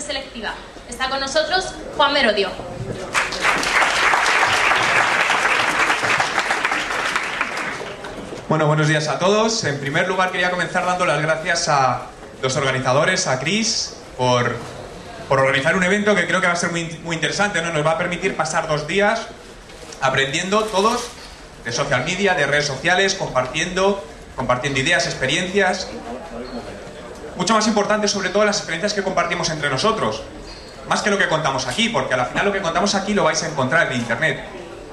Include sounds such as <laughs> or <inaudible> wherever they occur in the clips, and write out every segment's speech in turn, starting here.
selectiva. Está con nosotros Juan Merodio. Bueno, buenos días a todos. En primer lugar quería comenzar dando las gracias a los organizadores, a Chris, por, por organizar un evento que creo que va a ser muy, muy interesante, ¿no? Nos va a permitir pasar dos días aprendiendo todos de social media, de redes sociales, compartiendo, compartiendo ideas, experiencias. Mucho más importante, sobre todo, las experiencias que compartimos entre nosotros. Más que lo que contamos aquí, porque al final lo que contamos aquí lo vais a encontrar en Internet.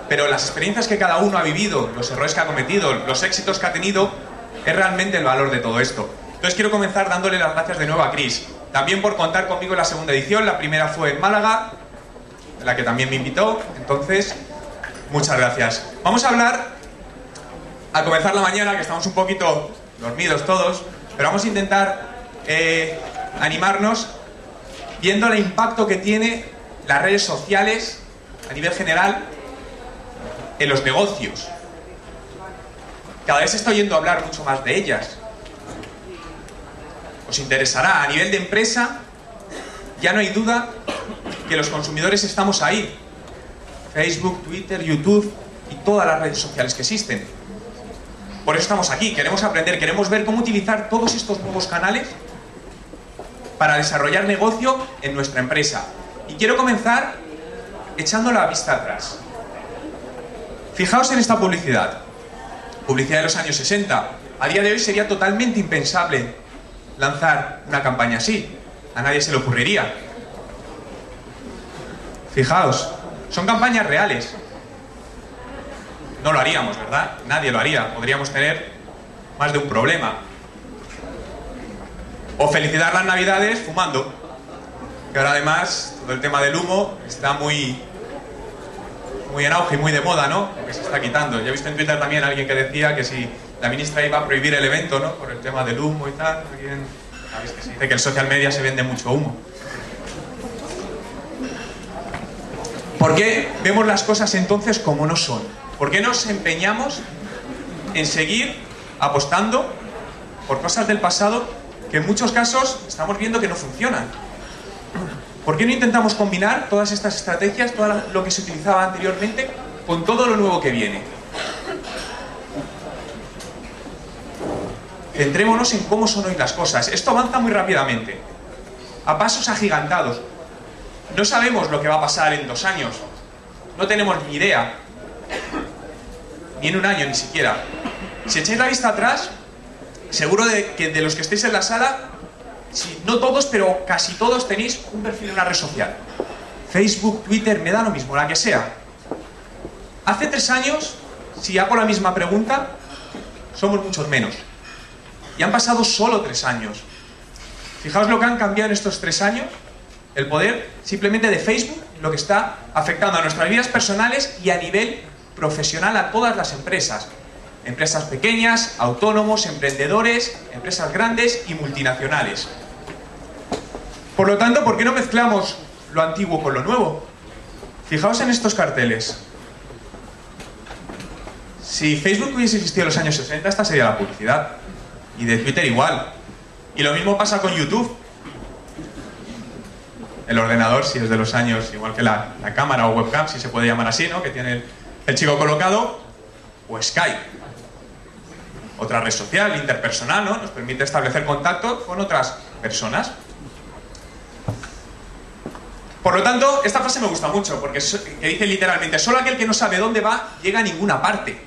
Pero las experiencias que cada uno ha vivido, los errores que ha cometido, los éxitos que ha tenido, es realmente el valor de todo esto. Entonces quiero comenzar dándole las gracias de nuevo a Chris. También por contar conmigo en la segunda edición. La primera fue en Málaga, en la que también me invitó. Entonces, muchas gracias. Vamos a hablar, a comenzar la mañana, que estamos un poquito dormidos todos, pero vamos a intentar eh, animarnos viendo el impacto que tiene las redes sociales a nivel general en los negocios. Cada vez estoy oyendo hablar mucho más de ellas. Os interesará, a nivel de empresa, ya no hay duda que los consumidores estamos ahí. Facebook, Twitter, YouTube y todas las redes sociales que existen. Por eso estamos aquí, queremos aprender, queremos ver cómo utilizar todos estos nuevos canales para desarrollar negocio en nuestra empresa. Y quiero comenzar echando la vista atrás. Fijaos en esta publicidad. Publicidad de los años 60. A día de hoy sería totalmente impensable lanzar una campaña así. A nadie se le ocurriría. Fijaos, son campañas reales. No lo haríamos, ¿verdad? Nadie lo haría. Podríamos tener más de un problema. O felicitar las navidades fumando. Que ahora además todo el tema del humo está muy, muy en auge y muy de moda, ¿no? Que se está quitando. Ya he visto en Twitter también alguien que decía que si la ministra iba a prohibir el evento, ¿no? Por el tema del humo y tal. Alguien... ¿Sabéis que se dice que el social media se vende mucho humo? ¿Por qué vemos las cosas entonces como no son? ¿Por qué nos empeñamos en seguir apostando por cosas del pasado que en muchos casos estamos viendo que no funcionan? ¿Por qué no intentamos combinar todas estas estrategias, todo lo que se utilizaba anteriormente, con todo lo nuevo que viene? Centrémonos en cómo son hoy las cosas. Esto avanza muy rápidamente, a pasos agigantados. No sabemos lo que va a pasar en dos años. No tenemos ni idea. Ni en un año, ni siquiera. Si echáis la vista atrás, seguro de que de los que estéis en la sala, no todos, pero casi todos tenéis un perfil en una red social. Facebook, Twitter, me da lo mismo, la que sea. Hace tres años, si hago la misma pregunta, somos muchos menos. Y han pasado solo tres años. Fijaos lo que han cambiado en estos tres años. El poder simplemente de Facebook, lo que está afectando a nuestras vidas personales y a nivel profesional a todas las empresas. Empresas pequeñas, autónomos, emprendedores, empresas grandes y multinacionales. Por lo tanto, ¿por qué no mezclamos lo antiguo con lo nuevo? Fijaos en estos carteles. Si Facebook hubiese existido en los años 60, esta sería la publicidad. Y de Twitter igual. Y lo mismo pasa con YouTube. El ordenador, si es de los años, igual que la, cámara o webcam, si se puede llamar así, ¿no? Que tiene el chico colocado, o Skype. Otra red social, interpersonal, ¿no? Nos permite establecer contacto con otras personas. Por lo tanto, esta frase me gusta mucho, porque que dice literalmente, solo aquel que no sabe dónde va llega a ninguna parte.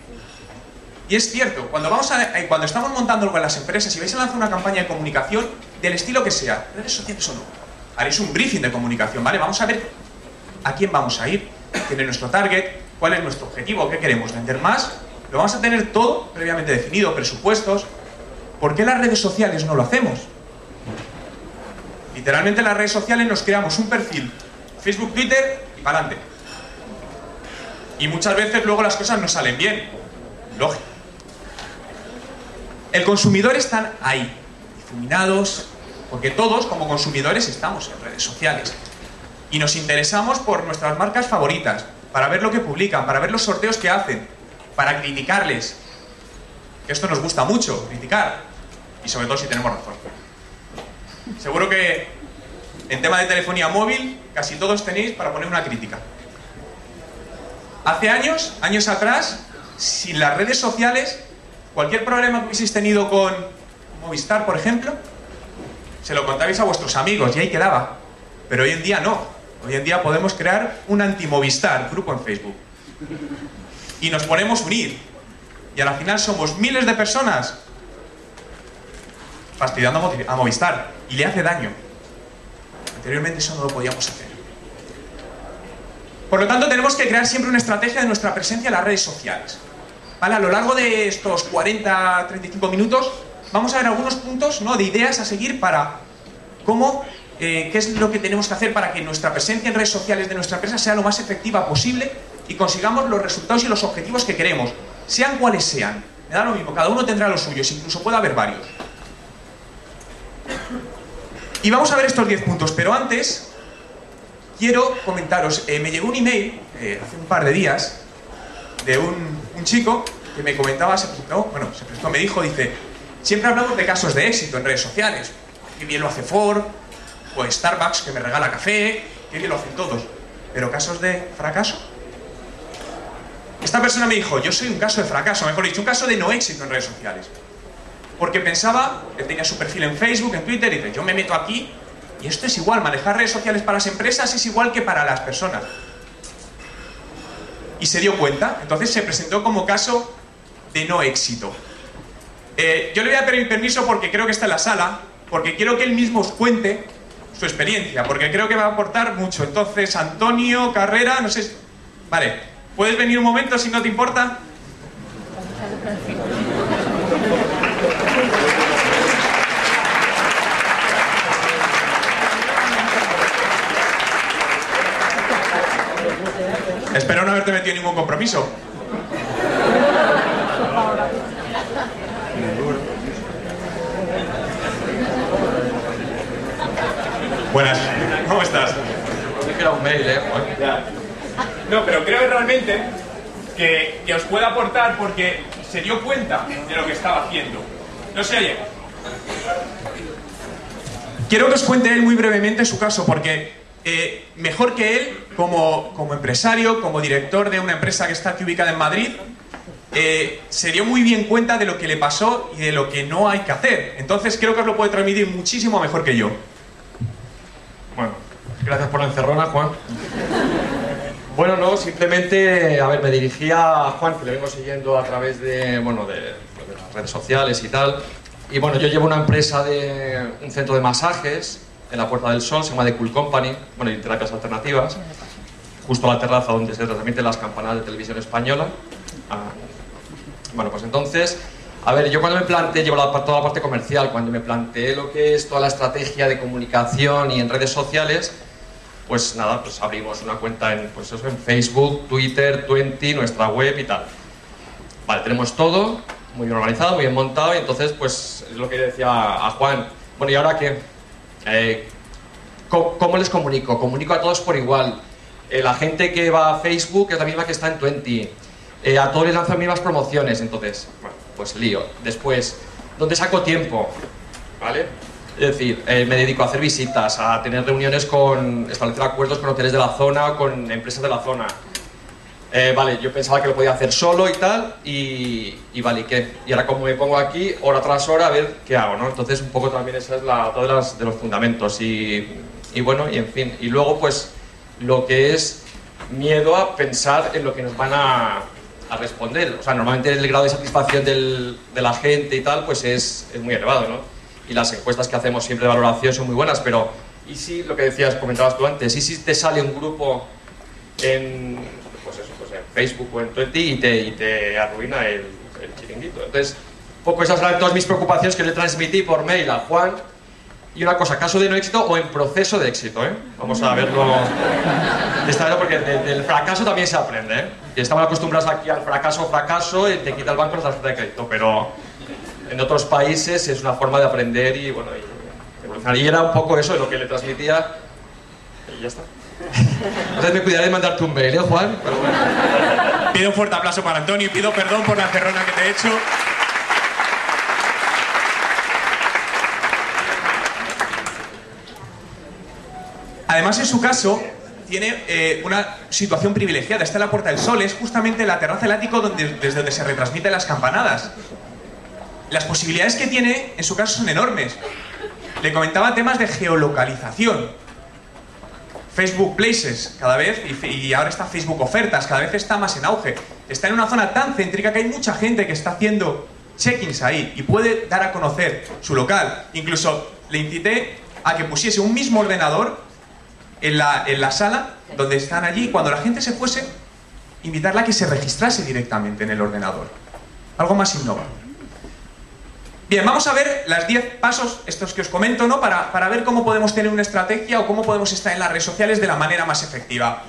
Y es cierto, cuando, vamos a, cuando estamos montando algo en las empresas y vais a lanzar una campaña de comunicación, del estilo que sea, redes sociales o no, haréis un briefing de comunicación, ¿vale? Vamos a ver a quién vamos a ir, quién es nuestro target, cuál es nuestro objetivo, qué queremos vender más. Lo vamos a tener todo previamente definido, presupuestos. ¿Por qué las redes sociales no lo hacemos? Literalmente en las redes sociales nos creamos un perfil, Facebook, Twitter y para adelante. Y muchas veces luego las cosas no salen bien. Lógico. El consumidor están ahí, difuminados, porque todos como consumidores estamos en redes sociales. Y nos interesamos por nuestras marcas favoritas, para ver lo que publican, para ver los sorteos que hacen, para criticarles. Esto nos gusta mucho, criticar. Y sobre todo si tenemos razón. Seguro que En tema de telefonía móvil, casi todos tenéis para poner una crítica. Hace años, años atrás, sin las redes sociales, cualquier problema que hubieseis tenido con Movistar, por ejemplo, se lo contabais a vuestros amigos y ahí quedaba. Pero hoy en día no. Hoy en día podemos crear un anti-Movistar, grupo en Facebook. Y nos ponemos unir. Y al final somos miles de personas fastidiando a Movistar. Y le hace daño. Anteriormente eso no lo podíamos hacer. Por lo tanto, tenemos que crear siempre una estrategia de nuestra presencia en las redes sociales. ¿Vale? A lo largo de estos 40-35 minutos vamos a ver algunos puntos ¿no? de ideas a seguir para cómo, eh, qué es lo que tenemos que hacer para que nuestra presencia en redes sociales de nuestra empresa sea lo más efectiva posible y consigamos los resultados y los objetivos que queremos, sean cuales sean. Me da lo mismo, cada uno tendrá los suyos, incluso puede haber varios. Y vamos a ver estos 10 puntos, pero antes quiero comentaros, eh, me llegó un email eh, hace un par de días de un, chico que me comentaba, se bueno, se prestó, me dijo, dice, siempre hablamos de casos de éxito en redes sociales, qué bien lo hace Ford, o Starbucks que me regala café, qué bien lo hacen todos, pero casos de fracaso. Esta persona me dijo, yo soy un caso de fracaso, mejor dicho, un caso de no éxito en redes sociales. Porque pensaba, él tenía su perfil en Facebook, en Twitter, y dice, yo me meto aquí y esto es igual, manejar redes sociales para las empresas es igual que para las personas. Y se dio cuenta, entonces se presentó como caso de no éxito. Eh, yo le voy a pedir permiso porque creo que está en la sala, porque quiero que él mismo os cuente su experiencia, porque creo que va a aportar mucho. Entonces, Antonio, Carrera, no sé... Vale, ¿puedes venir un momento si no te importa? Espero no haberte metido ningún compromiso. Buenas, ¿cómo estás? un mail, ¿eh? No, pero creo realmente que, que os puede aportar porque se dio cuenta de lo que estaba haciendo. No se oye. Quiero que os cuente él muy brevemente su caso, porque eh, mejor que él, como, como, empresario, como director de una empresa que está aquí ubicada en Madrid, eh, se dio muy bien cuenta de lo que le pasó y de lo que no hay que hacer. Entonces creo que os lo puede transmitir muchísimo mejor que yo. Bueno, gracias por la encerrona, Juan. Bueno, no, simplemente, a ver, me dirigía a Juan, que le vengo siguiendo a través de, bueno, de, de las redes sociales y tal. Y bueno, yo llevo una empresa de un centro de masajes en la Puerta del Sol, se llama The Cool Company, bueno, y terapias alternativas, justo a la terraza donde se transmiten las campanadas de televisión española. Ah, bueno, pues entonces, a ver, yo cuando me planteé, llevo la, toda la parte comercial, cuando me planteé lo que es toda la estrategia de comunicación y en redes sociales, pues nada, pues abrimos una cuenta en, pues eso, en Facebook, Twitter, Twenty, nuestra web y tal. Vale, tenemos todo muy bien organizado, muy bien montado, y entonces, pues es lo que decía a Juan. Bueno, ¿y ahora qué? Eh, ¿cómo, les comunico? Comunico a todos por igual. Eh, la gente que va a Facebook es la misma que está en Twenty. Eh, a todos les lanzo mismas promociones, entonces, bueno, pues lío. Después, ¿dónde saco tiempo? ¿Vale? Es decir, me dedico a hacer visitas, a tener reuniones con, establecer acuerdos con hoteles de la zona con empresas de la zona. Eh, vale, yo pensaba que lo podía hacer solo y tal, y, vale, ¿y qué? Y ahora como me pongo aquí, hora tras hora, a ver qué hago, ¿no? Entonces un poco también esa es la, de, las, de los fundamentos y, y, bueno, y en fin. Y luego pues lo que es miedo a pensar en lo que nos van a, a responder. O sea, normalmente el grado de satisfacción del, de la gente y tal, pues es, es muy elevado, ¿no? Y las encuestas que hacemos siempre de valoración son muy buenas, pero ¿y si lo que decías, comentabas tú antes, y si te sale un grupo en Facebook o en Twitter y te, y te arruina el, chiringuito. Entonces, poco esas eran todas mis preocupaciones que le transmití por mail a Juan. Y una cosa, caso de no éxito o en proceso de éxito, ¿eh? Vamos a verlo de esta manera porque del fracaso también se aprende, ¿eh? Y estamos acostumbrados aquí al fracaso, fracaso, y te quita el banco la tarjeta de crédito, pero en otros países es una forma de aprender y, bueno, y, y era un poco eso lo que le transmitía y ya está. <laughs> Entonces me cuidaré de mandarte un mail, ¿eh, Juan? Pido un fuerte aplauso para Antonio y pido perdón por la cerrona que te he hecho. Además, en su caso, tiene eh, una situación privilegiada. Está en la Puerta del Sol, es justamente la terraza del ático donde, desde donde se retransmiten las campanadas. Las posibilidades que tiene, en su caso, son enormes. Le comentaba temas de geolocalización. Facebook Places, cada vez, y, ahora está Facebook Ofertas, cada vez está más en auge. Está en una zona tan céntrica que hay mucha gente que está haciendo check-ins ahí y puede dar a conocer su local. Incluso le incité a que pusiese un mismo ordenador en la, en la sala donde están allí y cuando la gente se fuese, invitarla a que se registrase directamente en el ordenador. Algo más innovador. Bien, vamos a ver las 10 pasos, estos que os comento, ¿no? Para, para ver cómo podemos tener una estrategia o cómo podemos estar en las redes sociales de la manera más efectiva.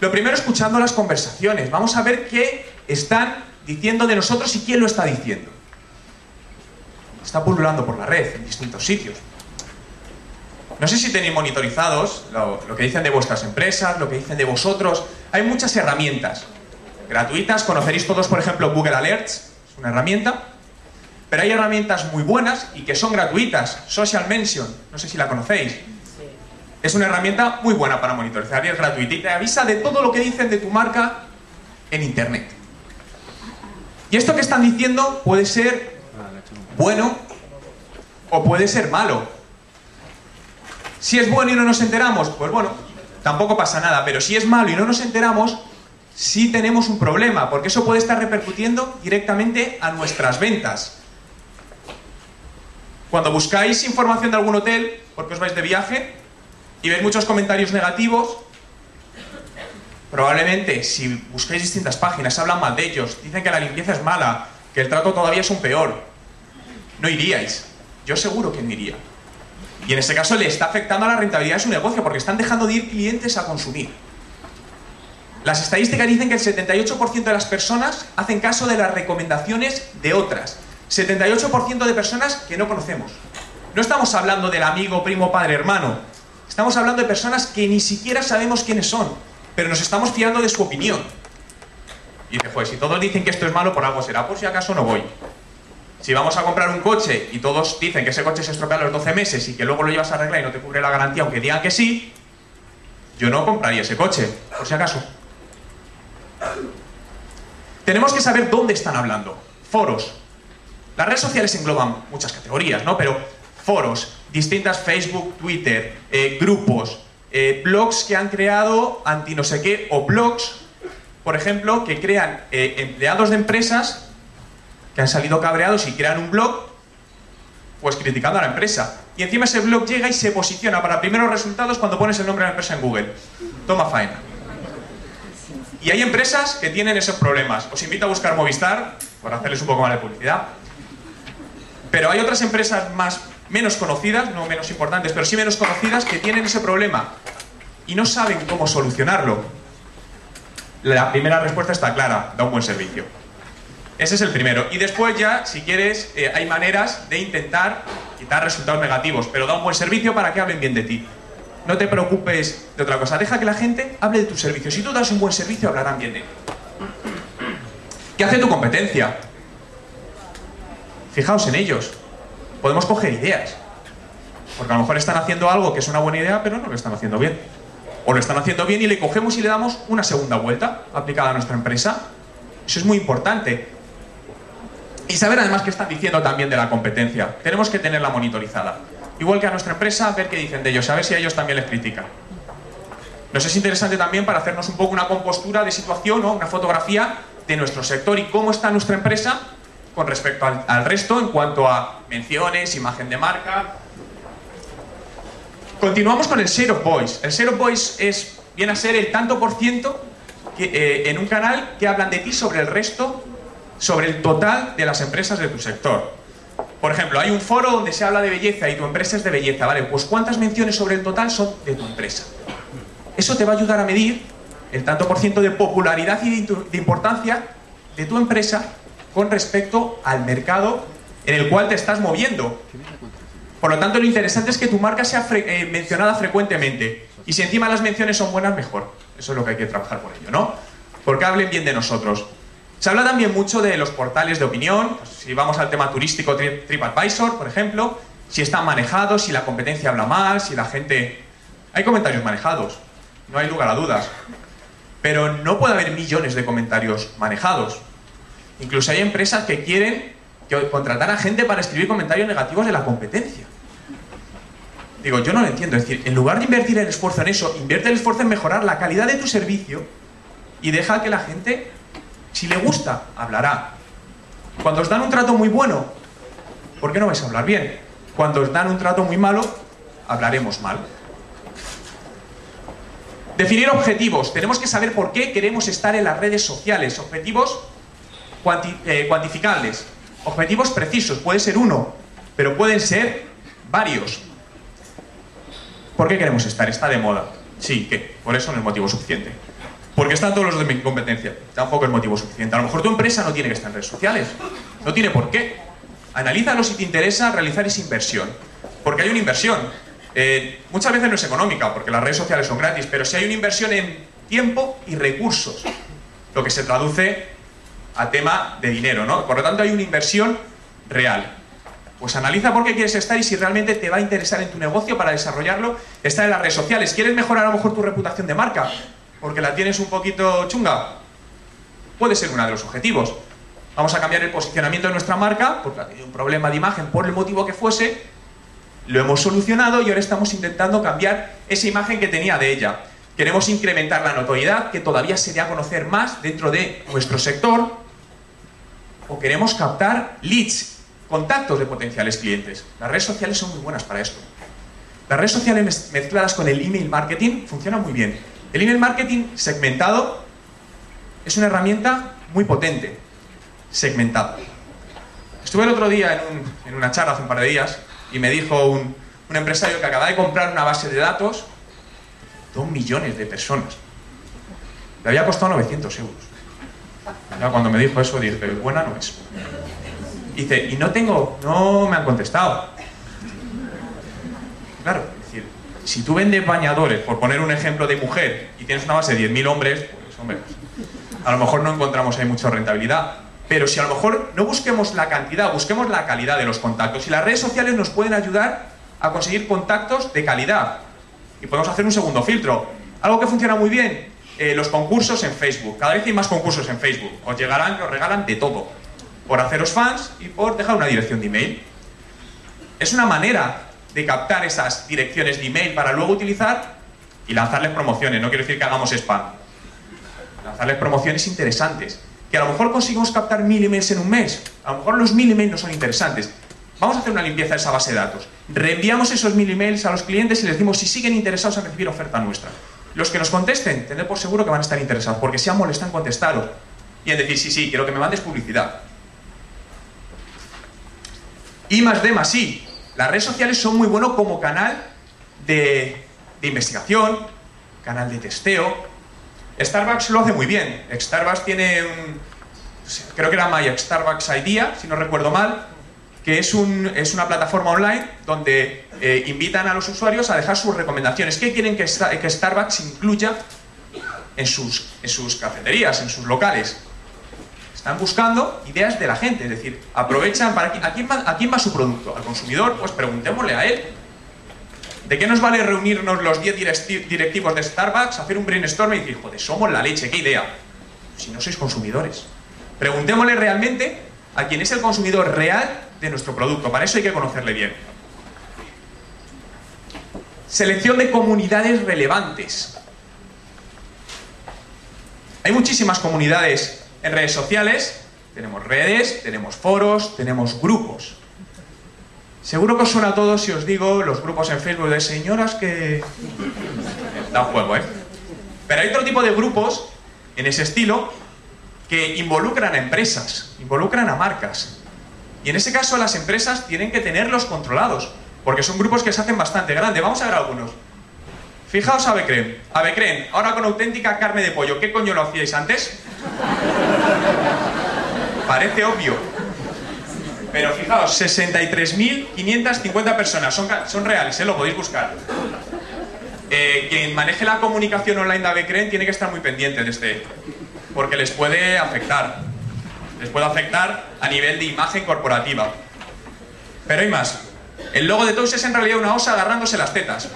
Lo primero, escuchando las conversaciones. Vamos a ver qué están diciendo de nosotros y quién lo está diciendo. Está pululando por la red en distintos sitios. No sé si tenéis monitorizados lo, lo, que dicen de vuestras empresas, lo que dicen de vosotros. Hay muchas herramientas gratuitas. Conoceréis todos, por ejemplo, Google Alerts, es una herramienta. Pero hay herramientas muy buenas y que son gratuitas. Social Mention, no sé si la conocéis. Es una herramienta muy buena para monitorizar y es gratuita y te avisa de todo lo que dicen de tu marca en Internet. Y esto que están diciendo puede ser bueno o puede ser malo. Si es bueno y no nos enteramos, pues bueno, tampoco pasa nada. Pero si es malo y no nos enteramos, sí tenemos un problema, porque eso puede estar repercutiendo directamente a nuestras ventas. Cuando buscáis información de algún hotel, porque os vais de viaje, y veis muchos comentarios negativos, probablemente si buscáis distintas páginas, hablan mal de ellos, dicen que la limpieza es mala, que el trato todavía es un peor, no iríais. Yo seguro que no iría. Y en ese caso le está afectando a la rentabilidad de su negocio, porque están dejando de ir clientes a consumir. Las estadísticas dicen que el 78% de las personas hacen caso de las recomendaciones de otras. 78% de personas que no conocemos. No estamos hablando del amigo, primo, padre, hermano. Estamos hablando de personas que ni siquiera sabemos quiénes son, pero nos estamos fiando de su opinión. Y dice, pues si todos dicen que esto es malo, por algo será, por si acaso no voy. Si vamos a comprar un coche y todos dicen que ese coche se estropea a los 12 meses y que luego lo llevas a arreglar y no te cubre la garantía, aunque digan que sí, yo no compraría ese coche, por si acaso. Tenemos que saber dónde están hablando. Foros, las redes sociales engloban muchas categorías, ¿no? Pero foros, distintas Facebook, Twitter, eh, grupos, eh, blogs que han creado anti no sé qué, o blogs, por ejemplo, que crean eh, empleados de empresas que han salido cabreados y crean un blog, pues criticando a la empresa. Y encima ese blog llega y se posiciona para primeros resultados cuando pones el nombre de la empresa en Google. Toma faena. Y hay empresas que tienen esos problemas. Os invito a buscar Movistar, por hacerles un poco más de publicidad. Pero hay otras empresas más, menos conocidas, no menos importantes, pero sí menos conocidas, que tienen ese problema y no saben cómo solucionarlo. La primera respuesta está clara, da un buen servicio. Ese es el primero. Y después ya, si quieres, eh, hay maneras de intentar quitar resultados negativos, pero da un buen servicio para que hablen bien de ti. No te preocupes de otra cosa, deja que la gente hable de tu servicio. Si tú das un buen servicio, hablarán bien de ti. ¿Qué hace tu competencia? Fijaos en ellos. Podemos coger ideas. Porque a lo mejor están haciendo algo que es una buena idea, pero no lo están haciendo bien. O lo están haciendo bien y le cogemos y le damos una segunda vuelta aplicada a nuestra empresa. Eso es muy importante. Y saber además qué están diciendo también de la competencia. Tenemos que tenerla monitorizada. Igual que a nuestra empresa, ver qué dicen de ellos, a ver si a ellos también les critican. Nos es interesante también para hacernos un poco una compostura de situación o una fotografía de nuestro sector y cómo está nuestra empresa con respecto al, resto en cuanto a menciones, imagen de marca. Continuamos con el of voice. El of voice es, viene a ser el tanto por ciento que, eh, en un canal que hablan de ti sobre el resto, sobre el total de las empresas de tu sector. Por ejemplo, hay un foro donde se habla de belleza y tu empresa es de belleza, ¿vale? Pues ¿cuántas menciones sobre el total son de tu empresa? Eso te va a ayudar a medir el tanto por ciento de popularidad y de importancia de tu empresa con respecto al mercado en el cual te estás moviendo. Por lo tanto, lo interesante es que tu marca sea fre eh, mencionada frecuentemente. Y si encima las menciones son buenas, mejor. Eso es lo que hay que trabajar por ello, ¿no? Porque hablen bien de nosotros. Se habla también mucho de los portales de opinión. Si vamos al tema turístico, TripAdvisor, por ejemplo, si están manejados, si la competencia habla mal, si la gente Hay comentarios manejados, no hay lugar a dudas. Pero no puede haber millones de comentarios manejados. Incluso hay empresas que quieren que contratar a gente para escribir comentarios negativos de la competencia. Digo, yo no lo entiendo. Es decir, en lugar de invertir el esfuerzo en eso, invierte el esfuerzo en mejorar la calidad de tu servicio y deja que la gente, si le gusta, hablará. Cuando os dan un trato muy bueno, ¿por qué no vais a hablar bien? Cuando os dan un trato muy malo, hablaremos mal. Definir objetivos. Tenemos que saber por qué queremos estar en las redes sociales. Objetivos eh, cuantificables. Objetivos precisos. Puede ser uno, pero pueden ser varios. ¿Por qué queremos estar? Está de moda. Sí, ¿qué? Por eso no es motivo suficiente. Porque están todos los de mi competencia. Tampoco es motivo suficiente. A lo mejor tu empresa no tiene que estar en redes sociales. No tiene por qué. Analízalo si te interesa realizar esa inversión. Porque hay una inversión. Eh, muchas veces no es económica, porque las redes sociales son gratis, pero si hay una inversión en tiempo y recursos, lo que se traduce a tema de dinero, ¿no? Por lo tanto, hay una inversión real. Pues analiza por qué quieres estar y si realmente te va a interesar en tu negocio para desarrollarlo, estar en las redes sociales. ¿Quieres mejorar a lo mejor tu reputación de marca? Porque la tienes un poquito chunga. Puede ser uno de los objetivos. Vamos a cambiar el posicionamiento de nuestra marca, porque ha tenido un problema de imagen por el motivo que fuese, lo hemos solucionado y ahora estamos intentando cambiar esa imagen que tenía de ella. Queremos incrementar la notoriedad, que todavía se dé a conocer más dentro de nuestro sector, o queremos captar leads, contactos de potenciales clientes. Las redes sociales son muy buenas para esto. Las redes sociales mezcladas con el email marketing funcionan muy bien. El email marketing segmentado es una herramienta muy potente. Segmentado. Estuve el otro día en, una charla hace un par de días y me dijo un, empresario que acaba de comprar una base de datos, dos millones de personas. Le había costado 900 euros. Cuando me dijo eso dije, buena no es. dice, y no tengo, no me han contestado. Claro, es decir, si tú vendes bañadores, por poner un ejemplo de mujer, y tienes una base de 10.000 hombres, pues hombre, a lo mejor no encontramos ahí mucha rentabilidad. Pero si a lo mejor no busquemos la cantidad, busquemos la calidad de los contactos. Y las redes sociales nos pueden ayudar a conseguir contactos de calidad. Y podemos hacer un segundo filtro. Algo que funciona muy bien, eh, los concursos en Facebook. Cada vez hay más concursos en Facebook. Os llegarán que os regalan de todo. Por haceros fans y por dejar una dirección de email. Es una manera de captar esas direcciones de email para luego utilizar y lanzarles promociones. No quiero decir que hagamos spam. Lanzarles promociones interesantes que a lo mejor conseguimos captar mil emails en un mes. A lo mejor los mil emails no son interesantes. Vamos a hacer una limpieza de esa base de datos. Reenviamos esos mil emails a los clientes y les decimos si siguen interesados en recibir oferta nuestra. Los que nos contesten, tened por seguro que van a estar interesados, porque si han en contestaros y en decir sí, sí, quiero que me mandes publicidad. Y más de más, sí. Las redes sociales son muy buenos como canal de, de investigación, canal de testeo, Starbucks lo hace muy bien. Starbucks tiene un, creo que era My Starbucks Idea, si no recuerdo mal, que es, un, es una plataforma online donde eh, invitan a los usuarios a dejar sus recomendaciones. ¿Qué quieren que, Starbucks incluya en sus, en sus cafeterías, en sus locales? Están buscando ideas de la gente, es decir, aprovechan para... ¿A quién va, a quién va su producto? ¿Al consumidor? Pues preguntémosle a él. ¿De qué nos vale reunirnos los 10 directivos de Starbucks, hacer un brainstorm y decir, joder, somos la leche, qué idea? Si no sois consumidores. Preguntémosle realmente a quién es el consumidor real de nuestro producto. Para eso hay que conocerle bien. Selección de comunidades relevantes. Hay muchísimas comunidades en redes sociales. Tenemos redes, tenemos foros, tenemos grupos. Seguro que os suena a todos si os digo los grupos en Facebook de señoras que... <laughs> Da juego, ¿eh? Pero hay otro tipo de grupos en ese estilo que involucran a empresas, involucran a marcas. Y en ese caso las empresas tienen que tenerlos controlados, porque son grupos que se hacen bastante grandes. Vamos a ver algunos. Fijaos a Becrem. A Becrem, ahora con auténtica carne de pollo. ¿Qué coño lo hacíais antes? Parece obvio. Pero fijaos, 63.550 personas, son, reales, ¿eh? lo podéis buscar. Eh, quien maneje la comunicación online de Avecren tiene que estar muy pendiente de este, porque les puede afectar. Les puede afectar a nivel de imagen corporativa. Pero hay más. El logo de Tous es en realidad una osa agarrándose las tetas.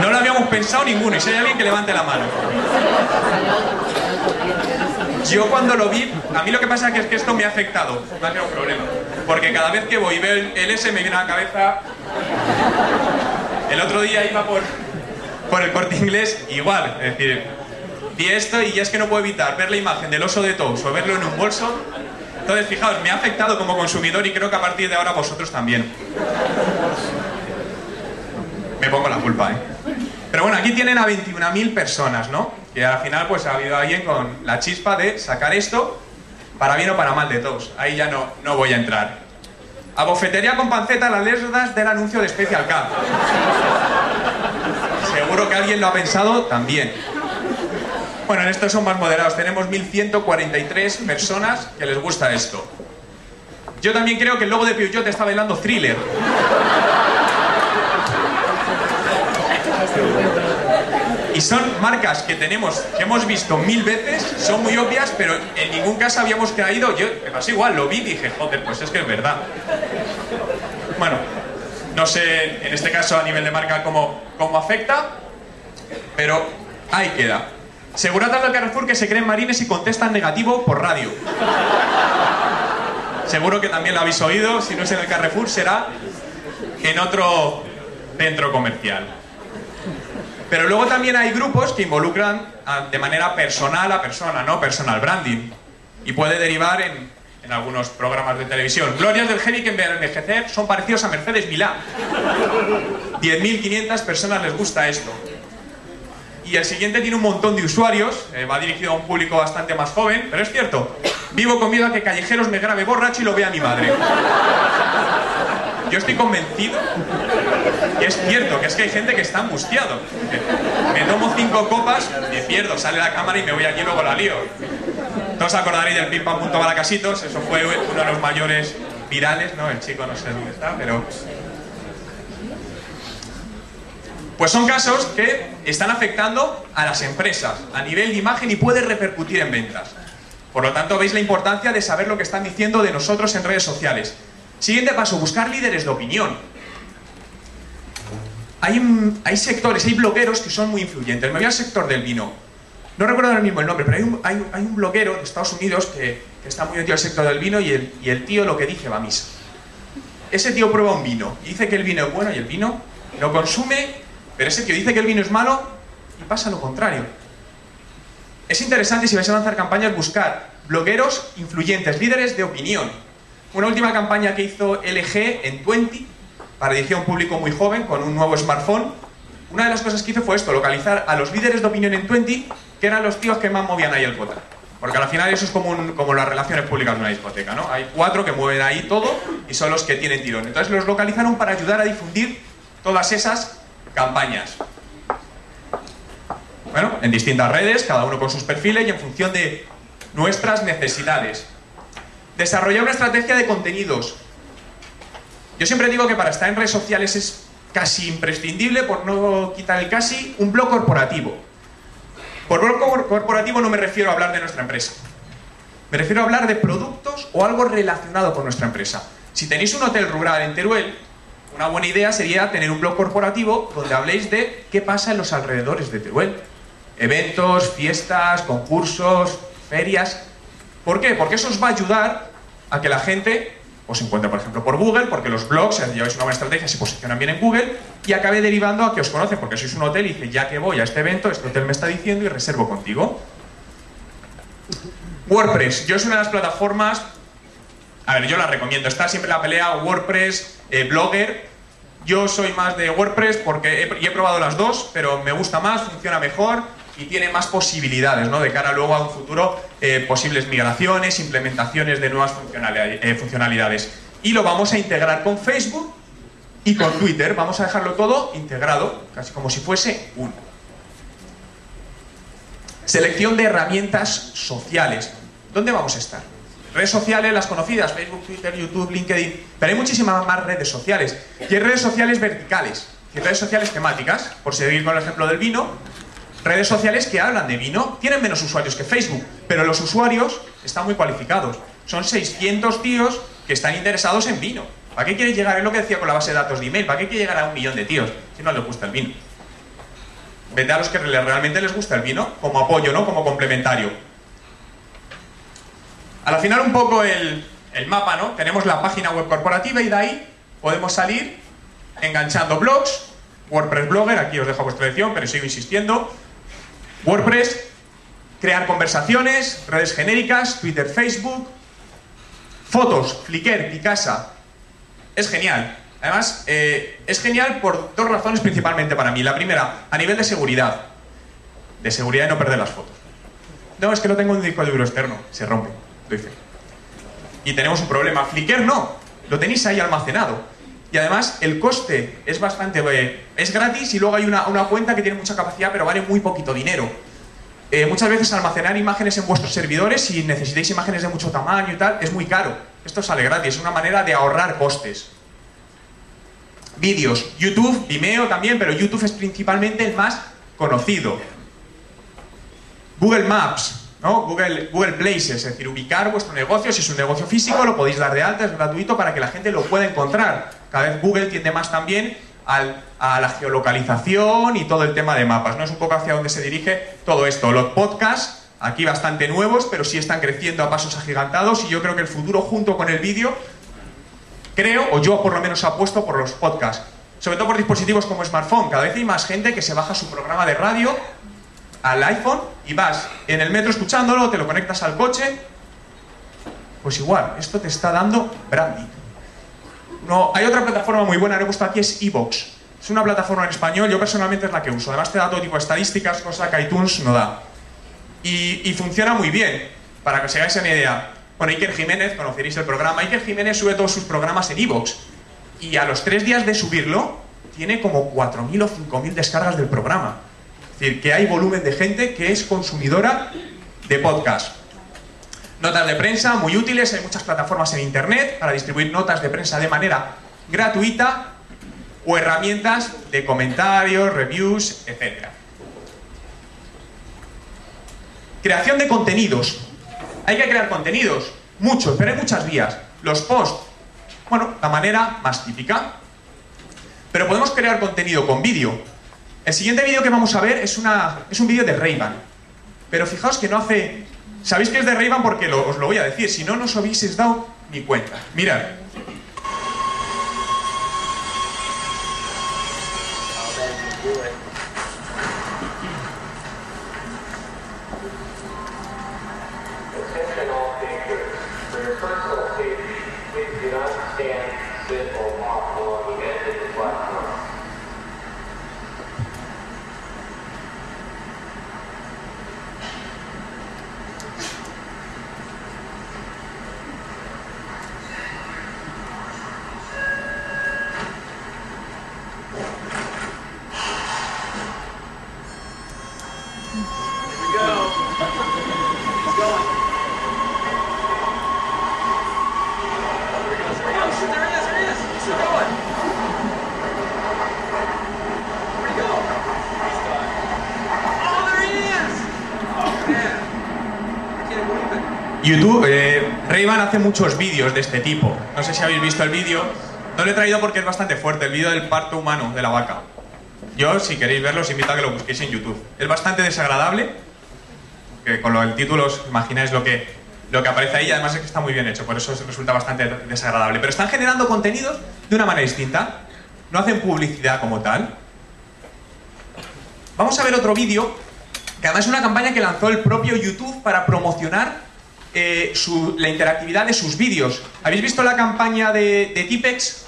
No lo habíamos pensado ninguno, y si hay alguien que levante la mano. Yo cuando lo vi, a mí lo que pasa es que esto me ha afectado, no ha un problema. Porque cada vez que voy y veo el S me viene a la cabeza... El otro día iba por, por el corte inglés, igual, es decir, vi esto y ya es que no puedo evitar ver la imagen del oso de Tous o verlo en un bolso. Entonces, fijaos, me ha afectado como consumidor y creo que a partir de ahora vosotros también. Me pongo la culpa, ¿eh? Pero bueno, aquí tienen a 21.000 personas, ¿no? Que al final pues ha habido alguien con la chispa de sacar esto para bien o para mal de todos. Ahí ya no, no voy a entrar. A bofetería con panceta las letras del anuncio de Special K. Seguro que alguien lo ha pensado también. Bueno, en estos son más moderados. Tenemos 1.143 personas que les gusta esto. Yo también creo que el logo de Peugeot está bailando thriller. Y son marcas que tenemos, que hemos visto mil veces, son muy obvias, pero en ningún caso habíamos caído. Yo me pasó igual, lo vi y dije, joder, pues es que es verdad. Bueno, no sé en este caso a nivel de marca cómo, cómo afecta, pero ahí queda. Seguratas del Carrefour que se creen marines y contestan negativo por radio. Seguro que también lo habéis oído, si no es en el Carrefour será en otro centro comercial. Pero luego también hay grupos que involucran de manera personal a persona, ¿no? Personal branding. Y puede derivar en, algunos programas de televisión. Glorias del Genio que envejecer son parecidos a Mercedes Milán. 10.500 personas les gusta esto. Y el siguiente tiene un montón de usuarios, eh, va dirigido a un público bastante más joven, pero es cierto, vivo con miedo a que Callejeros me grabe borracho y lo vea mi madre. Yo estoy convencido que es cierto, que es que hay gente que está angustiado. Me tomo cinco copas, me pierdo, sale la cámara y me voy aquí y luego la lío. Todos acordaréis del pim pam punto balacasitos, eso fue uno de los mayores virales, ¿no? El chico no sé dónde está, pero... Pues son casos que están afectando a las empresas a nivel de imagen y puede repercutir en ventas. Por lo tanto, veis la importancia de saber lo que están diciendo de nosotros en redes sociales. Siguiente paso, buscar líderes de opinión. Hay, hay sectores, hay blogueros que son muy influyentes. Me voy al sector del vino. No recuerdo ahora mismo el nombre, pero hay un, bloguero de Estados Unidos que, está muy metido al sector del vino y el, y el tío lo que dice va a misa. Ese tío prueba un vino y dice que el vino es bueno y el vino lo consume, pero ese tío dice que el vino es malo y pasa lo contrario. Es interesante si vais a lanzar campañas buscar blogueros influyentes, líderes de opinión, una última campaña que hizo LG en 20 para dirigir a un público muy joven con un nuevo smartphone. Una de las cosas que hizo fue esto, localizar a los líderes de opinión en 20, que eran los tíos que más movían ahí el cuota. Porque al final eso es como, como las relaciones públicas de una discoteca, ¿no? Hay cuatro que mueven ahí todo y son los que tienen tirón. Entonces los localizaron para ayudar a difundir todas esas campañas. Bueno, en distintas redes, cada uno con sus perfiles y en función de nuestras necesidades. Desarrollar una estrategia de contenidos. Yo siempre digo que para estar en redes sociales es casi imprescindible, por no quitar el casi, un blog corporativo. Por blog corporativo no me refiero a hablar de nuestra empresa. Me refiero a hablar de productos o algo relacionado con nuestra empresa. Si tenéis un hotel rural en Teruel, una buena idea sería tener un blog corporativo donde habléis de qué pasa en los alrededores de Teruel. Eventos, fiestas, concursos, ferias. ¿Por qué? Porque eso os va a ayudar a que la gente os encuentre, por ejemplo, por Google, porque los blogs, si lleváis una buena estrategia, se posicionan bien en Google, y acabe derivando a que os conocen, porque sois un hotel y dice, ya que voy a este evento, este hotel me está diciendo y reservo contigo. WordPress, yo es una de las plataformas, a ver, yo la recomiendo, está siempre la pelea WordPress, eh, Blogger, yo soy más de WordPress porque he, he probado las dos, pero me gusta más, funciona mejor, y tiene más posibilidades, ¿no? De cara luego a un futuro, eh, posibles migraciones, implementaciones de nuevas eh, funcionalidades. Y lo vamos a integrar con Facebook y con Twitter. Vamos a dejarlo todo integrado, casi como si fuese uno. Selección de herramientas sociales. ¿Dónde vamos a estar? Redes sociales, las conocidas, Facebook, Twitter, YouTube, LinkedIn, pero hay muchísimas más redes sociales. Y hay redes sociales verticales, y redes sociales temáticas, por seguir con el ejemplo del vino, redes sociales que hablan de vino tienen menos usuarios que Facebook, pero los usuarios están muy cualificados. Son 600 tíos que están interesados en vino. ¿Para qué quieres llegar? Es lo que decía con la base de datos de email. ¿Para qué quiere llegar a un millón de tíos si no les gusta el vino? Vete a los que realmente les gusta el vino, como apoyo, ¿no? Como complementario. Al final un poco el, el mapa, ¿no? Tenemos la página web corporativa y de ahí podemos salir enganchando blogs, WordPress Blogger, aquí os dejo vuestra elección, pero sigo insistiendo, WordPress, crear conversaciones, redes genéricas, Twitter, Facebook, fotos, Flickr, Picasa, es genial. Además, eh, es genial por dos razones principalmente para mí. La primera, a nivel de seguridad. De seguridad de no perder las fotos. No, es que no tengo un disco duro externo. Se rompe. Y tenemos un problema. Flickr no. Lo tenéis ahí almacenado. Y además, el coste es bastante... Eh, es gratis y luego hay una, una, cuenta que tiene mucha capacidad, pero vale muy poquito dinero. Eh, muchas veces almacenar imágenes en vuestros servidores, si necesitáis imágenes de mucho tamaño y tal, es muy caro. Esto sale gratis, es una manera de ahorrar costes. Vídeos, YouTube, Vimeo también, pero YouTube es principalmente el más conocido. Google Maps, ¿no? Google, Google Places, es decir, ubicar vuestro negocio, si es un negocio físico, lo podéis dar de alta, es gratuito para que la gente lo pueda encontrar. Cada vez Google tiende más también a la geolocalización y todo el tema de mapas, ¿no? Es un poco hacia donde se dirige todo esto. Los podcasts, aquí bastante nuevos, pero sí están creciendo a pasos agigantados y yo creo que el futuro junto con el vídeo creo, o yo por lo menos apuesto por los podcasts. Sobre todo por dispositivos como smartphone. Cada vez hay más gente que se baja su programa de radio al iPhone y vas en el metro escuchándolo, te lo conectas al coche. Pues igual, esto te está dando branding. No, hay otra plataforma muy buena, que he puesto aquí, es Evox. Es una plataforma en español, yo personalmente es la que uso. Además te da todo tipo de estadísticas, cosa que iTunes no da. Y, y funciona muy bien, para que os hagáis una idea. Bueno, Iker Jiménez, conoceréis el programa. Iker Jiménez sube todos sus programas en Evox. Y a los tres días de subirlo, tiene como 4.000 o 5.000 descargas del programa. Decir, que hay volumen de gente que es consumidora de podcast. Notas de prensa muy útiles, hay muchas plataformas en Internet para distribuir notas de prensa de manera gratuita o herramientas de comentarios, reviews, etc. Creación de contenidos. Hay que crear contenidos, muchos, pero hay muchas vías. Los posts, bueno, la manera más típica. Pero podemos crear contenido con vídeo. El siguiente vídeo que vamos a ver es, una, es un vídeo de ray Pero fijaos que no hace... Sabéis que es de ray porque lo, os lo voy a decir, si no, no os habéis dado ni cuenta. Mirad. YouTube, eh, Ray-Ban hace muchos vídeos de este tipo. No sé si habéis visto el vídeo. No lo he traído porque es bastante fuerte, el vídeo del parto humano de la vaca. Yo, si queréis verlo, os invito a que lo busquéis en YouTube. Es bastante desagradable, que con el título os imagináis lo que, lo que aparece ahí, además es que está muy bien hecho, por eso resulta bastante desagradable. Pero están generando contenidos de una manera distinta. No hacen publicidad como tal. Vamos a ver otro vídeo, que además es una campaña que lanzó el propio YouTube para promocionar eh, su, la interactividad de sus vídeos. ¿Habéis visto la campaña de, Tipex?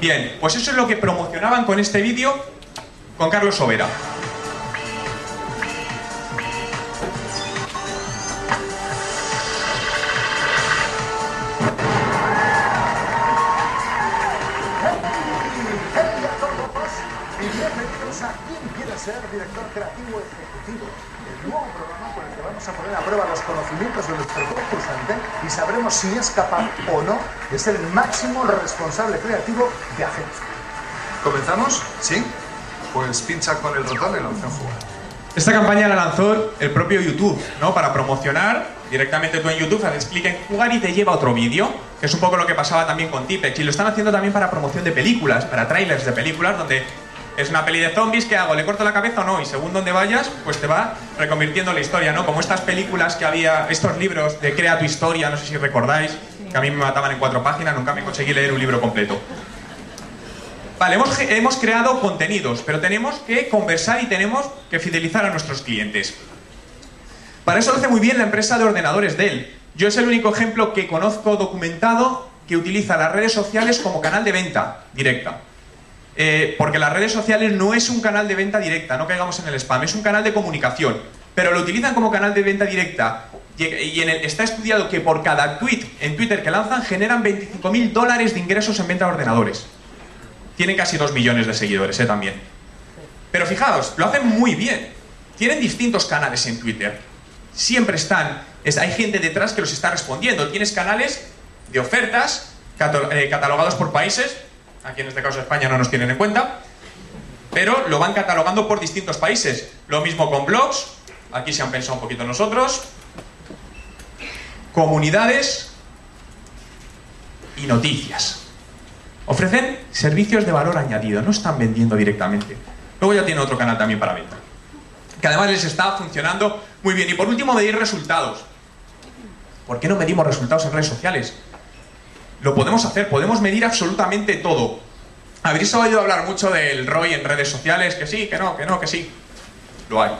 Bien, pues eso es lo que promocionaban con este vídeo con Carlos Sobera. Bienvenidos a ¿Quién quiere ser director creativo ejecutivo? El nuevo programa con el que vamos a poner a prueba los conocimientos de nuestro concursante y sabremos si es capaz o no de ser el máximo responsable creativo de agencia. ¿Comenzamos? ¿Sí? Pues pincha con el ratón en la opción jugar. Esta campaña la lanzó el propio YouTube, ¿no? Para promocionar Directamente tú en YouTube haces clic en jugar y te lleva a otro vídeo, que es un poco lo que pasaba también con Tipex. Y lo están haciendo también para promoción de películas, para trailers de películas, donde es una peli de zombies, ¿qué hago? ¿Le corto la cabeza o no? Y según donde vayas, pues te va reconvirtiendo la historia, ¿no? Como estas películas que había, estos libros de Crea tu historia, no sé si recordáis, que a mí me mataban en cuatro páginas, nunca me conseguí leer un libro completo. Vale, hemos, hemos creado contenidos, pero tenemos que conversar y tenemos que fidelizar a nuestros clientes. Para eso lo hace muy bien la empresa de ordenadores Dell. Yo es el único ejemplo que conozco documentado que utiliza las redes sociales como canal de venta directa. Eh, porque las redes sociales no es un canal de venta directa, no caigamos en el spam, es un canal de comunicación. Pero lo utilizan como canal de venta directa y en el, está estudiado que por cada tweet en Twitter que lanzan generan 25.000 dólares de ingresos en venta de ordenadores. Tienen casi 2 millones de seguidores eh, también. Pero fijaos, lo hacen muy bien. Tienen distintos canales en Twitter siempre están, hay gente detrás que los está respondiendo. Tienes canales de ofertas eh, catalogados por países, aquí en este caso España no nos tienen en cuenta, pero lo van catalogando por distintos países. Lo mismo con blogs, aquí se han pensado un poquito nosotros, comunidades y noticias. Ofrecen servicios de valor añadido, no están vendiendo directamente. Luego ya tiene otro canal también para venta que además les está funcionando muy bien. Y por último, medir resultados. ¿Por qué no medimos resultados en redes sociales? Lo podemos hacer, podemos medir absolutamente todo. Habréis oído hablar mucho del ROI en redes sociales, que sí, que no, que no, que sí. Lo hay.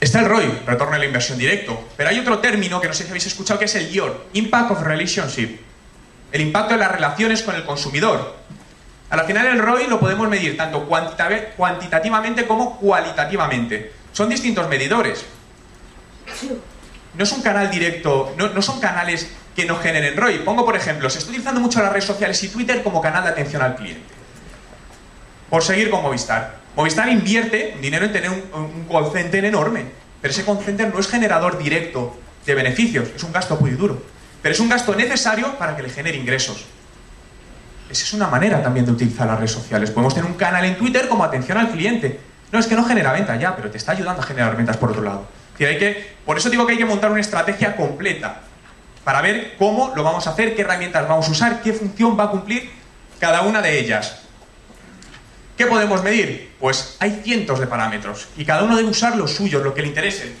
Está el ROI, retorno a la inversión directo, pero hay otro término que no sé si habéis escuchado que es el IOR, Impact of Relationship. El impacto de las relaciones con el consumidor. Al final el ROI lo podemos medir tanto cuantitativamente como cualitativamente. Son distintos medidores. No es un canal directo, no, son canales que no generen ROI. Pongo por ejemplo, se está utilizando mucho las redes sociales y Twitter como canal de atención al cliente. Por seguir con Movistar. Movistar invierte dinero en tener un, un call center enorme, pero ese call center no es generador directo de beneficios, es un gasto muy duro. Pero es un gasto necesario para que le genere ingresos. Esa es una manera también de utilizar las redes sociales. Podemos tener un canal en Twitter como atención al cliente. No, es que no genera venta ya, pero te está ayudando a generar ventas por otro lado. hay que, por eso digo que hay que montar una estrategia completa para ver cómo lo vamos a hacer, qué herramientas vamos a usar, qué función va a cumplir cada una de ellas. ¿Qué podemos medir? Pues hay cientos de parámetros y cada uno debe usar los suyos, lo que le interese.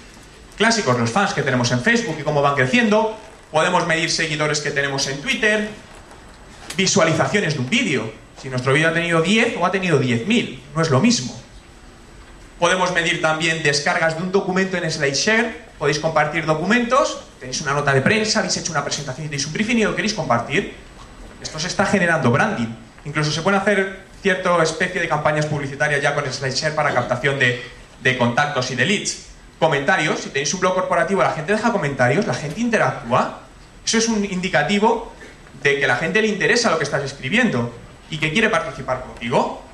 Clásicos, los fans que tenemos en Facebook y cómo van creciendo. Podemos medir seguidores que tenemos en Twitter, visualizaciones de un vídeo. Si nuestro vídeo ha tenido 10 o ha tenido 10.000, no es lo mismo. Podemos medir también descargas de un documento en SlideShare. Podéis compartir documentos, tenéis una nota de prensa, habéis hecho una presentación y tenéis un briefing y lo queréis compartir. Esto se está generando branding. Incluso se pueden hacer cierta especie de campañas publicitarias ya con SlideShare para captación de, de contactos y de leads. Comentarios, si tenéis un blog corporativo, la gente deja comentarios, la gente interactúa. Eso es un indicativo de que la gente le interesa lo que estás escribiendo y que quiere participar contigo.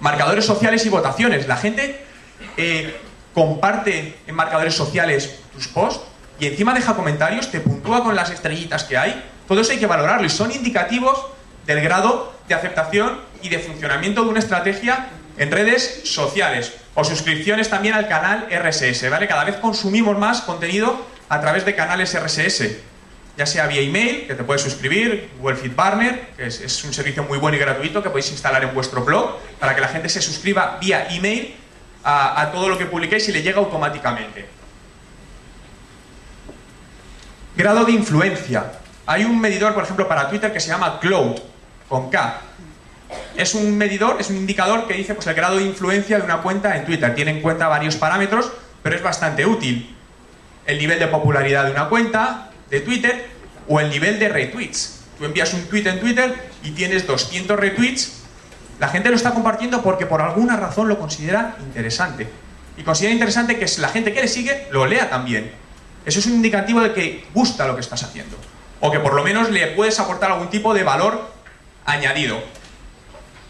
Marcadores sociales y votaciones. La gente eh, comparte en marcadores sociales tus posts y encima deja comentarios, te puntúa con las estrellitas que hay. Todo eso hay que valorarlo y son indicativos del grado de aceptación y de funcionamiento de una estrategia en redes sociales o suscripciones también al canal RSS, ¿vale? Cada vez consumimos más contenido a través de canales RSS ya sea vía email, que te puedes suscribir, Google Feed Partner, que es, un servicio muy bueno y gratuito que podéis instalar en vuestro blog para que la gente se suscriba vía email a, todo lo que publiquéis y le llega automáticamente. Grado de influencia. Hay un medidor, por ejemplo, para Twitter que se llama Cloud, con K. Es un medidor, es un indicador que dice pues, el grado de influencia de una cuenta en Twitter. Tiene en cuenta varios parámetros, pero es bastante útil. El nivel de popularidad de una cuenta, de Twitter o el nivel de retweets. Tú envías un tweet en Twitter y tienes 200 retweets, la gente lo está compartiendo porque por alguna razón lo considera interesante. Y considera interesante que la gente que le sigue lo lea también. Eso es un indicativo de que gusta lo que estás haciendo. O que por lo menos le puedes aportar algún tipo de valor añadido.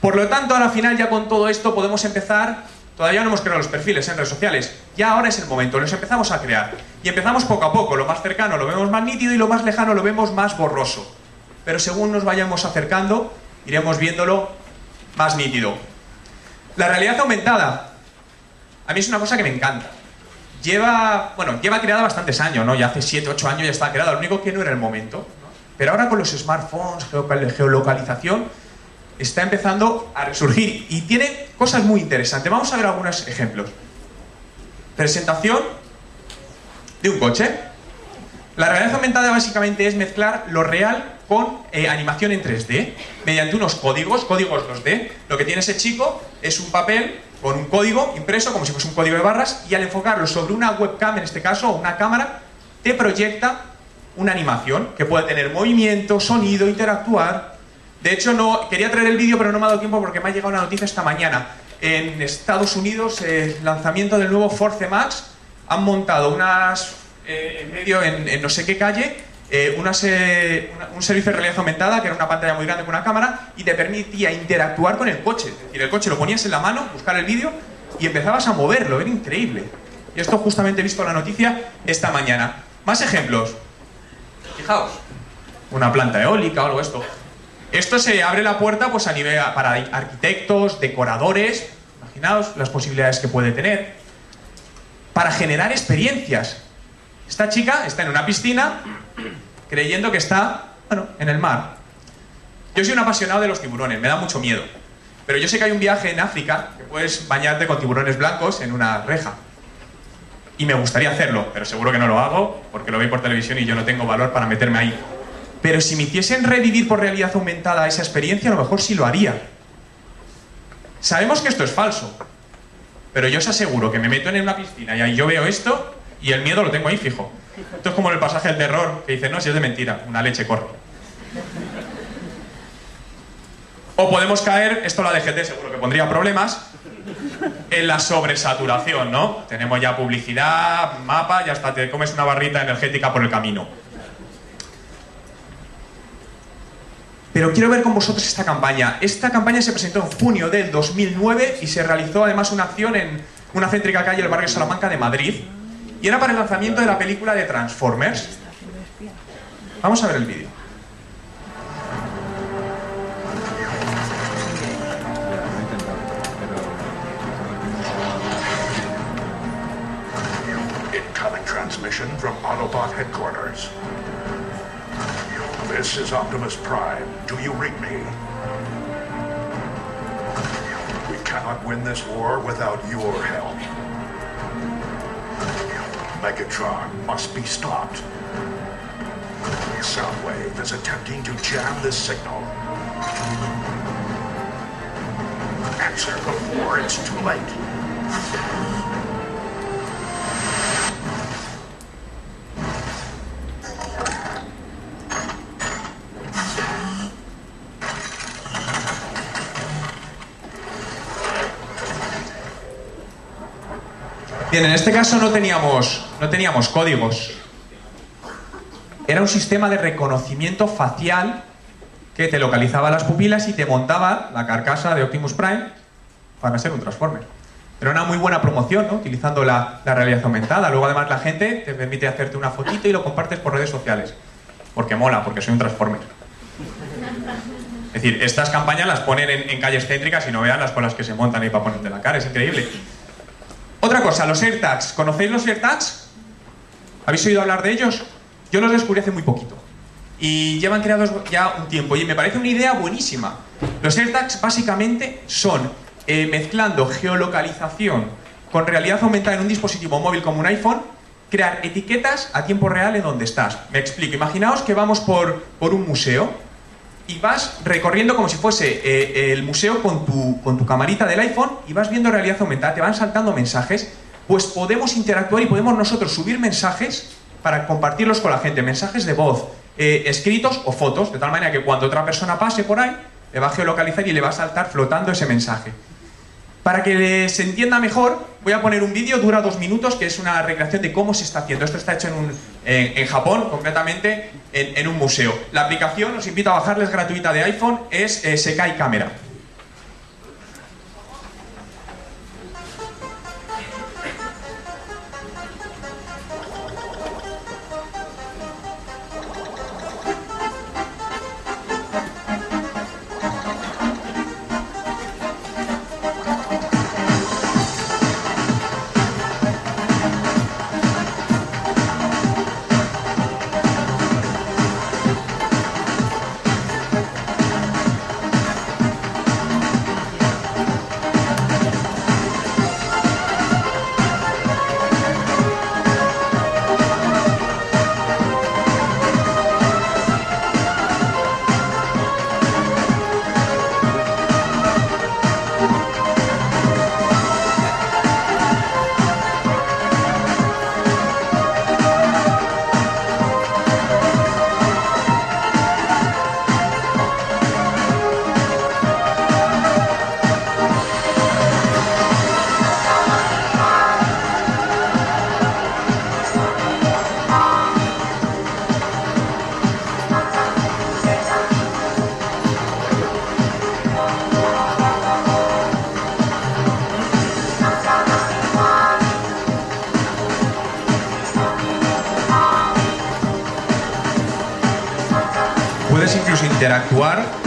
Por lo tanto, a la final ya con todo esto podemos empezar Todavía no hemos creado los perfiles en redes sociales. Ya ahora es el momento, los empezamos a crear. Y empezamos poco a poco. Lo más cercano lo vemos más nítido y lo más lejano lo vemos más borroso. Pero según nos vayamos acercando, iremos viéndolo más nítido. La realidad aumentada. A mí es una cosa que me encanta. Lleva, bueno, lleva creada bastantes años, ¿no? Ya hace 7, 8 años ya está creada, lo único que no era el momento. Pero ahora con los smartphones, geolocalización, está empezando a resurgir y tiene cosas muy interesantes. Vamos a ver algunos ejemplos. Presentación de un coche. La realidad aumentada básicamente es mezclar lo real con eh, animación en 3D mediante unos códigos, códigos 2D. Lo que tiene ese chico es un papel con un código impreso como si fuese un código de barras y al enfocarlo sobre una webcam, en este caso, o una cámara, te proyecta una animación que puede tener movimiento, sonido, interactuar. De hecho, no quería traer el vídeo, pero no me ha dado tiempo porque me ha llegado una noticia esta mañana. En Estados Unidos, el lanzamiento del nuevo Force Max, han montado unas eh, en medio, en no sé qué calle, eh, un servicio de realidad aumentada, que era una pantalla muy grande con una cámara, y te permitía interactuar con el coche. Es decir, el coche lo ponías en la mano, buscar el vídeo, y empezabas a moverlo, era increíble. Y esto justamente he visto la noticia esta mañana. Más ejemplos. Fijaos, una planta eólica o algo esto. Esto se abre la puerta pues a nivel para arquitectos, decoradores, imaginaos las posibilidades que puede tener para generar experiencias. Esta chica está en una piscina creyendo que está, bueno, en el mar. Yo soy un apasionado de los tiburones, me da mucho miedo. Pero yo sé que hay un viaje en África que puedes bañarte con tiburones blancos en una reja. Y me gustaría hacerlo, pero seguro que no lo hago porque lo veo por televisión y yo no tengo valor para meterme ahí. Pero si me hiciesen revivir por realidad aumentada esa experiencia, a lo mejor sí lo haría. Sabemos que esto es falso, pero yo os aseguro que me meto en una piscina y ahí yo veo esto y el miedo lo tengo ahí fijo. Esto es como el pasaje del terror, que dice, no, si es de mentira, una leche corre. O podemos caer, esto la DGT seguro que pondría problemas, en la sobresaturación, ¿no? Tenemos ya publicidad, mapa, y hasta te comes una barrita energética por el camino. Pero quiero ver con vosotros esta campaña. Esta campaña se presentó en junio del 2009 y se realizó además una acción en una céntrica calle del barrio Salamanca de Madrid. Y era para el lanzamiento de la película de Transformers. Vamos a ver el vídeo. Incoming transmission from Autobot headquarters. This is Optimus Prime. Do you read me? We cannot win this war without your help. Megatron must be stopped. Soundwave is attempting to jam this signal. Answer before it's too late. Bien, en este caso no teníamos, no teníamos códigos. Era un sistema de reconocimiento facial que te localizaba las pupilas y te montaba la carcasa de Optimus Prime para ser un Transformer. Era una muy buena promoción, ¿no? Utilizando la, realidad aumentada. Luego, además, la gente te permite hacerte una fotito y lo compartes por redes sociales. Porque mola, porque soy un Transformer. Es decir, estas campañas las ponen en, calles céntricas y no vean las con las que se montan ahí para ponerte la cara. Es increíble. Otra cosa, los AirTags. ¿Conocéis los AirTags? ¿Habéis oído hablar de ellos? Yo los descubrí hace muy poquito. Y llevan creados ya un tiempo y me parece una idea buenísima. Los AirTags básicamente son eh, mezclando geolocalización con realidad aumentada en un dispositivo móvil como un iPhone, crear etiquetas a tiempo real en donde estás. Me explico. Imaginaos que vamos por, por un museo y vas recorriendo como si fuese eh, el museo con tu, con tu camarita del iPhone y vas viendo realidad aumentada, te van saltando mensajes, pues podemos interactuar y podemos nosotros subir mensajes para compartirlos con la gente, mensajes de voz, eh, escritos o fotos, de tal manera que cuando otra persona pase por ahí, le va a geolocalizar y le va a saltar flotando ese mensaje. Para que se entienda mejor, voy a poner un vídeo, dura dos minutos, que es una recreación de cómo se está haciendo. Esto está hecho en, un, en, Japón, concretamente en, un museo. La aplicación, os invito a bajarles gratuita de iPhone, es eh, Camera.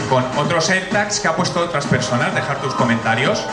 Con otros AirTags que ha puesto otras personas, dejar tus comentarios.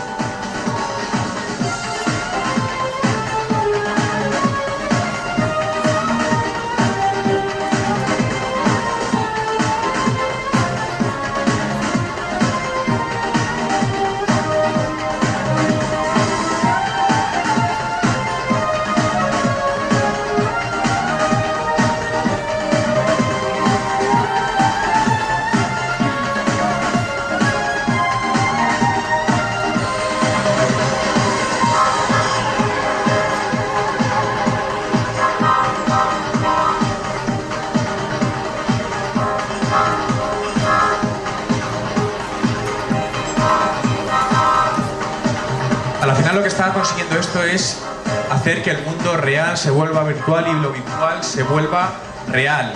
Que el mundo real se vuelva virtual y lo virtual se vuelva real.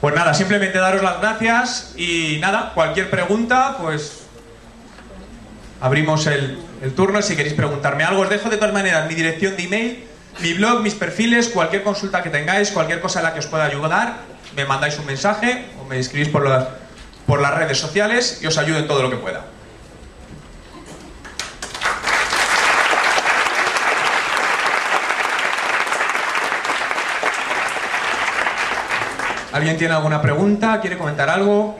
Pues nada, simplemente daros las gracias y nada, cualquier pregunta, pues abrimos el, el turno. Si queréis preguntarme algo, os dejo de todas maneras mi dirección de email, mi blog, mis perfiles, cualquier consulta que tengáis, cualquier cosa en la que os pueda ayudar, me mandáis un mensaje o me escribís por las, por las redes sociales y os ayudo en todo lo que pueda. ¿Alguien tiene alguna pregunta? ¿Quiere comentar algo?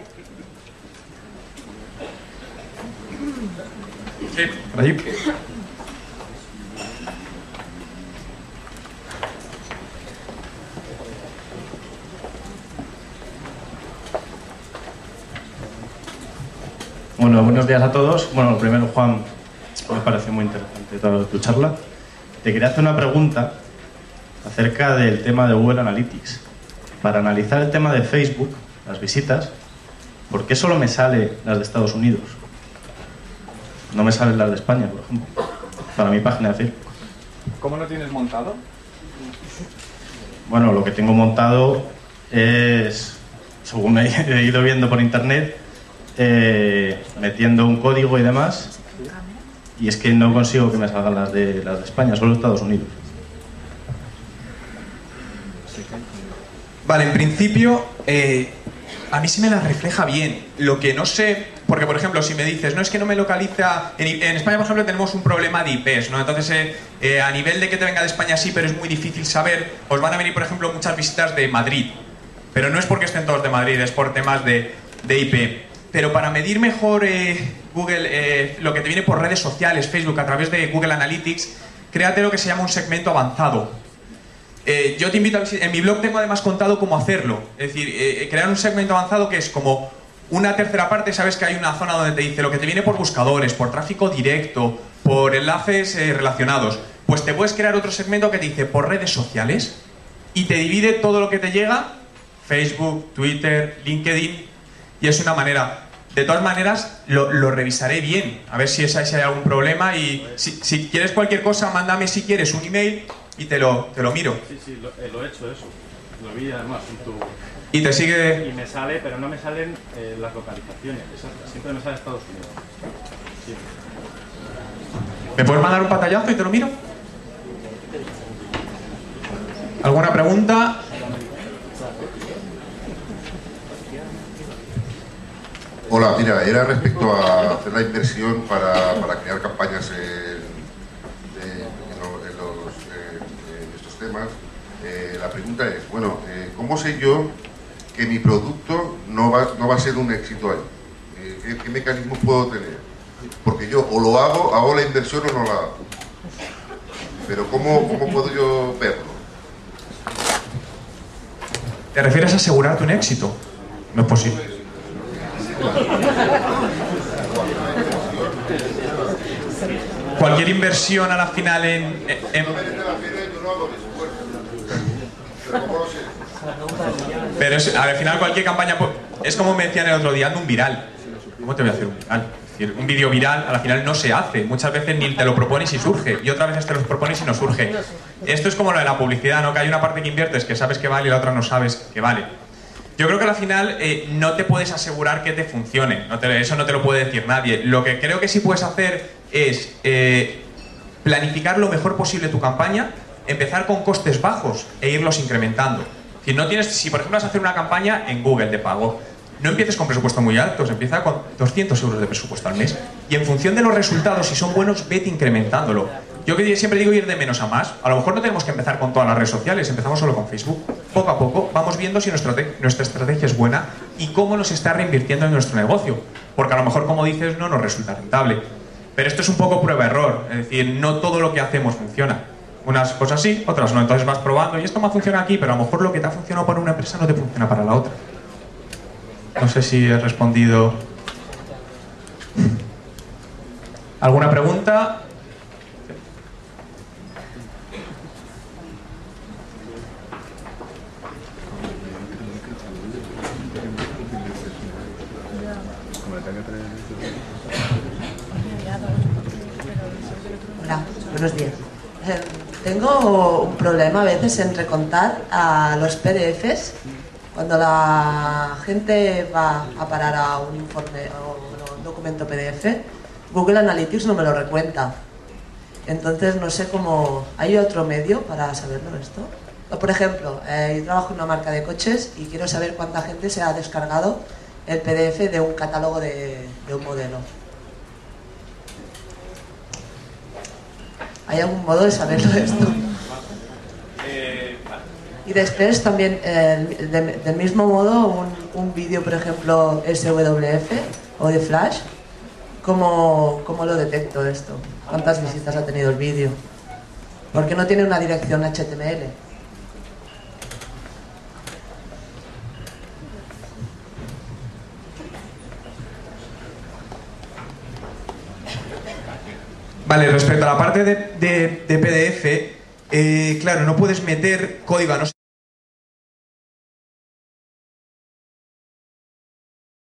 Sí, allí. Bueno, buenos días a todos. Bueno, primero, Juan, me parece muy interesante toda tu charla. Te quería hacer una pregunta acerca del tema de Google Analytics. Para analizar el tema de Facebook, las visitas, ¿por qué solo me sale las de Estados Unidos? No me salen las de España, por ejemplo, para mi página de Facebook. ¿Cómo lo tienes montado? Bueno, lo que tengo montado es, según he <laughs> he ido viendo por internet, eh, metiendo un código y demás, y es que no consigo que me salgan las de, las de España, solo Estados Unidos. Vale, en principio, eh, a mí sí me la refleja bien. Lo que no sé, porque por ejemplo, si me dices, no es que no me localiza. En, en España, por ejemplo, tenemos un problema de IPs, ¿no? Entonces, eh, eh, a nivel de que te venga de España sí, pero es muy difícil saber. Os van a venir, por ejemplo, muchas visitas de Madrid. Pero no es porque estén todos de Madrid, es por temas de, de IP. Pero para medir mejor eh, Google, eh, lo que te viene por redes sociales, Facebook, a través de Google Analytics, créate lo que se llama un segmento avanzado. Eh, yo te invito a visitar. En mi blog tengo además contado cómo hacerlo. Es decir, eh, crear un segmento avanzado que es como una tercera parte. Sabes que hay una zona donde te dice lo que te viene por buscadores, por tráfico directo, por enlaces eh, relacionados. Pues te puedes crear otro segmento que te dice por redes sociales y te divide todo lo que te llega: Facebook, Twitter, LinkedIn. Y es una manera. De todas maneras, lo, revisaré bien, a ver si, es, si hay algún problema. Y si, si quieres cualquier cosa, mándame si quieres un email y te lo, te lo miro. Sí, sí, lo, he hecho eso. Lo vi además en tu... Y te sigue. Y me sale, pero no me salen eh, las localizaciones. siempre me sale Estados Unidos. ¿Me puedes mandar un pantallazo y te lo miro? ¿Alguna pregunta? Hola, mira, era respecto a hacer la inversión para, para crear campañas en, de- en lo- en los, eh, en estos Eh, la pregunta es, bueno, eh, ¿cómo sé yo que mi producto no va, no va a ser un éxito ahí? Eh, ¿qué, qué mecanismos puedo tener? Porque yo o lo hago, hago la inversión o no la hago. Pero ¿cómo, cómo puedo yo verlo? ¿Te refieres a asegurarte un éxito? No es posible. Cualquier inversión a la final en, en- Pero es- al final cualquier campaña... Es como me decían el otro día, ando un viral. ¿Cómo te voy a hacer un viral? Un vídeo viral a la final no se hace. Muchas veces ni te lo propones y surge. Y otras veces te lo propones y no surge. Esto es como lo de la publicidad, ¿no? Que hay una parte que inviertes que sabes que vale y la otra no sabes que vale. Yo creo que al final eh, no te puedes asegurar que te funcione. No te- eso no te lo puede decir nadie. Lo que creo que sí puedes hacer es eh, planificar lo mejor posible tu campaña, empezar con costes bajos e irlos incrementando. Si no tienes, si por ejemplo vas a hacer una campaña en Google de pago, no empieces con presupuestos muy altos, empieza con 200 euros de presupuesto al mes. Y en función de los resultados, si son buenos, vete incrementándolo. Yo siempre digo ir de menos a más. A lo mejor no tenemos que empezar con todas las redes sociales, empezamos solo con Facebook. Poco a poco vamos viendo si nuestra, nuestra estrategia es buena y cómo nos está reinvirtiendo en nuestro negocio. Porque a lo mejor, como dices, no nos resulta rentable. Pero esto es un poco prueba-error, es decir, no todo lo que hacemos funciona. Unas cosas sí, otras no. Entonces vas probando y esto me funciona aquí, pero a lo mejor lo que te ha funcionado para una empresa no te funciona para la otra. No sé si he respondido. <laughs> ¿Alguna pregunta? Hola, buenos días. Eh, tengo un problema a veces en recontar a los PDFs cuando la gente va a parar a un informe o un documento PDF. Google Analytics no me lo recuenta. Entonces no sé cómo... ¿Hay otro medio para saberlo esto? O, por ejemplo, eh, yo trabajo en una marca de coches y quiero saber cuánta gente se ha descargado el PDF de un catálogo de, de un modelo. ¿Hay algún modo de saberlo esto? Y después también, eh, de- del mismo modo, un, un vídeo, por ejemplo, SWF o de Flash, ¿cómo, ¿cómo lo detecto esto? ¿Cuántas visitas ha tenido el vídeo? Porque no tiene una dirección HTML. Vale, respecto a la parte de- de PDF, eh, claro, no puedes meter código a no